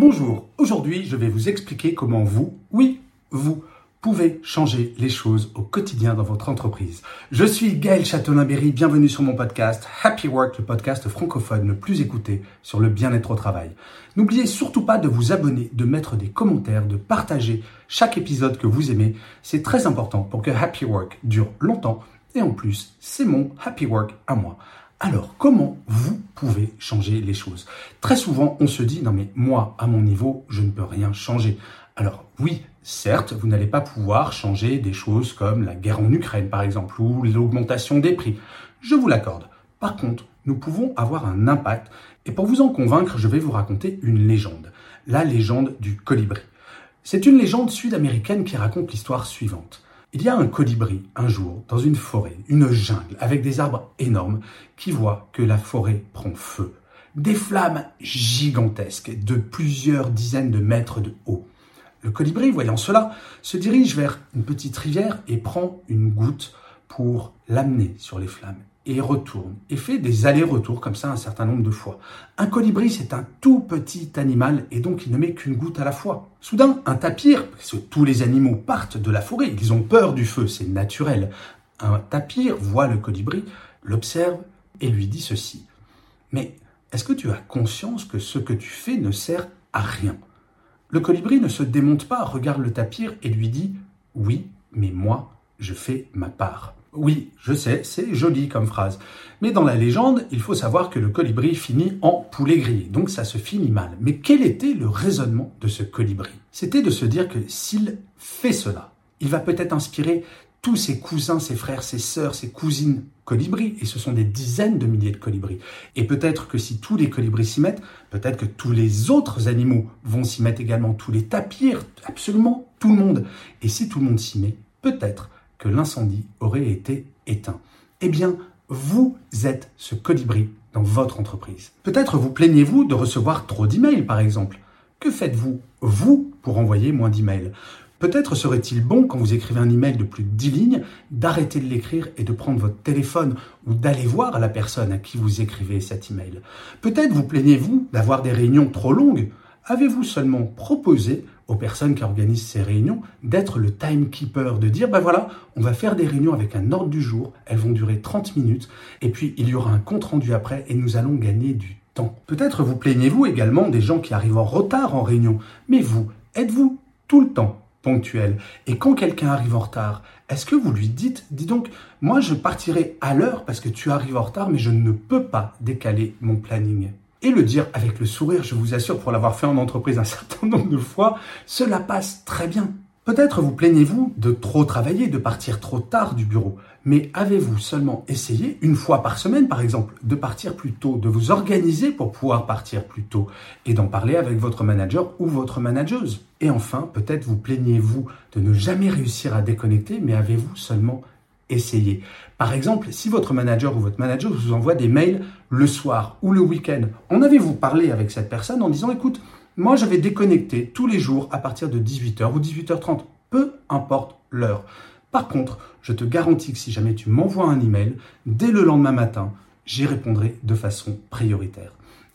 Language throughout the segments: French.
Bonjour, aujourd'hui je vais vous expliquer comment vous, oui, vous, pouvez changer les choses au quotidien dans votre entreprise. Je suis Gaël Châtelain-Berry, bienvenue sur mon podcast Happy Work, le podcast francophone le plus écouté sur le bien-être au travail. N'oubliez surtout pas de vous abonner, de mettre des commentaires, de partager chaque épisode que vous aimez. C'est très important pour que Happy Work dure longtemps et en plus, c'est mon Happy Work à moi. Alors, comment vous pouvez changer les choses? Très souvent, on se dit, non mais moi, à mon niveau, je ne peux rien changer. Alors oui, certes, vous n'allez pas pouvoir changer des choses comme la guerre en Ukraine, par exemple, ou l'augmentation des prix. Je vous l'accorde. Par contre, nous pouvons avoir un impact. Et pour vous en convaincre, je vais vous raconter une légende. La légende du colibri. C'est une légende sud-américaine qui raconte l'histoire suivante. Il y a un colibri, un jour, dans une forêt, une jungle, avec des arbres énormes, qui voit que la forêt prend feu. Des flammes gigantesques de plusieurs dizaines de mètres de haut. Le colibri, voyant cela, se dirige vers une petite rivière et prend une goutte pour l'amener sur les flammes et retourne et fait des allers-retours comme ça un certain nombre de fois. Un colibri, c'est un tout petit animal et donc il ne met qu'une goutte à la fois. Soudain, un tapir, parce que tous les animaux partent de la forêt, ils ont peur du feu, c'est naturel. Un tapir voit le colibri, l'observe et lui dit ceci. Mais est-ce que tu as conscience que ce que tu fais ne sert à rien? Le colibri ne se démonte pas, regarde le tapir et lui dit Oui, mais moi, je fais ma part. Oui, je sais, c'est joli comme phrase. Mais dans la légende, il faut savoir que le colibri finit en poulet grillé, donc ça se finit mal. Mais quel était le raisonnement de ce colibri? C'était de se dire que s'il fait cela, il va peut-être inspirer tous ses cousins, ses frères, ses sœurs, ses cousines colibris, et ce sont des dizaines de milliers de colibris. Et peut-être que si tous les colibris s'y mettent, peut-être que tous les autres animaux vont s'y mettre également, tous les tapirs, absolument tout le monde. Et si tout le monde s'y met, peut-être que l'incendie aurait été éteint. Eh bien, vous êtes ce colibri dans votre entreprise. Peut-être vous plaignez-vous de recevoir trop d'emails, par exemple. Que faites-vous, vous, pour envoyer moins d'emails? Peut-être serait-il bon, quand vous écrivez un email de plus de 10 lignes, d'arrêter de l'écrire et de prendre votre téléphone ou d'aller voir la personne à qui vous écrivez cet email. Peut-être vous plaignez-vous d'avoir des réunions trop longues. Avez-vous seulement proposé aux personnes qui organisent ces réunions d'être le timekeeper, de dire, ben voilà, on va faire des réunions avec un ordre du jour, elles vont durer 30 minutes, et puis il y aura un compte rendu après, et nous allons gagner du temps. Peut-être vous plaignez-vous également des gens qui arrivent en retard en réunion, mais vous, êtes-vous tout le temps ponctuel? Et quand quelqu'un arrive en retard, est-ce que vous lui dites, dis donc, moi je partirai à l'heure parce que tu arrives en retard, mais je ne peux pas décaler mon planning et le dire avec le sourire, je vous assure, pour l'avoir fait en entreprise un certain nombre de fois, cela passe très bien. Peut-être vous plaignez-vous de trop travailler, de partir trop tard du bureau, mais avez-vous seulement essayé, une fois par semaine par exemple, de partir plus tôt, de vous organiser pour pouvoir partir plus tôt et d'en parler avec votre manager ou votre manageuse? Et enfin, peut-être vous plaignez-vous de ne jamais réussir à déconnecter, mais avez-vous seulement essayez. Par exemple, si votre manager ou votre manager vous envoie des mails le soir ou le week-end, en avez-vous parlé avec cette personne en disant écoute, moi je vais déconnecter tous les jours à partir de 18h ou 18h30, peu importe l'heure. Par contre, je te garantis que si jamais tu m'envoies un email, dès le lendemain matin, j'y répondrai de façon prioritaire.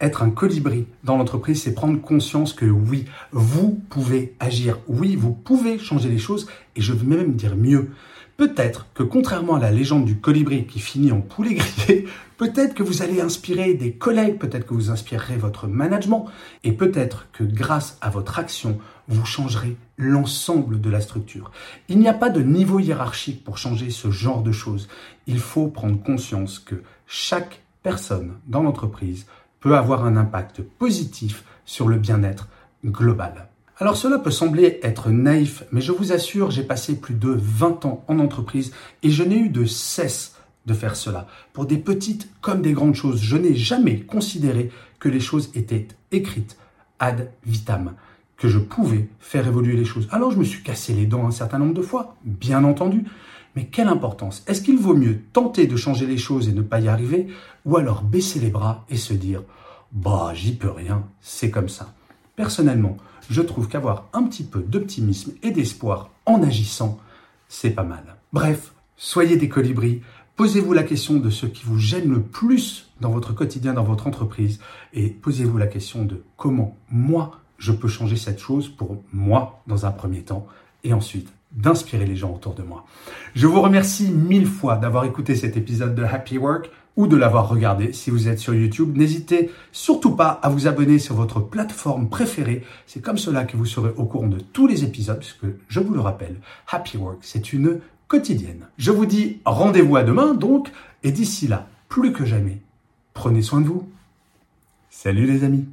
Être un colibri dans l'entreprise, c'est prendre conscience que oui, vous pouvez agir, oui, vous pouvez changer les choses, et je veux même dire mieux. Peut-être que contrairement à la légende du colibri qui finit en poulet grillé, peut-être que vous allez inspirer des collègues, peut-être que vous inspirerez votre management, et peut-être que grâce à votre action, vous changerez l'ensemble de la structure. Il n'y a pas de niveau hiérarchique pour changer ce genre de choses. Il faut prendre conscience que chaque personne dans l'entreprise peut avoir un impact positif sur le bien-être global. Alors cela peut sembler être naïf, mais je vous assure, j'ai passé plus de 20 ans en entreprise et je n'ai eu de cesse de faire cela. Pour des petites comme des grandes choses, je n'ai jamais considéré que les choses étaient écrites ad vitam, que je pouvais faire évoluer les choses. Alors je me suis cassé les dents un certain nombre de fois, bien entendu, mais quelle importance? Est-ce qu'il vaut mieux tenter de changer les choses et ne pas y arriver, ou alors baisser les bras et se dire bah j'y peux rien, c'est comme ça. Personnellement, je trouve qu'avoir un petit peu d'optimisme et d'espoir en agissant, c'est pas mal. Bref, soyez des colibris, posez-vous la question de ce qui vous gêne le plus dans votre quotidien, dans votre entreprise, et posez-vous la question de comment moi je peux changer cette chose pour moi dans un premier temps, et ensuite d'inspirer les gens autour de moi. Je vous remercie mille fois d'avoir écouté cet épisode de Happy Work ou de l'avoir regardé si vous êtes sur YouTube. N'hésitez surtout pas à vous abonner sur votre plateforme préférée. C'est comme cela que vous serez au courant de tous les épisodes, puisque je vous le rappelle, Happy Work, c'est une quotidienne. Je vous dis rendez-vous à demain donc, et d'ici là, plus que jamais, prenez soin de vous. Salut les amis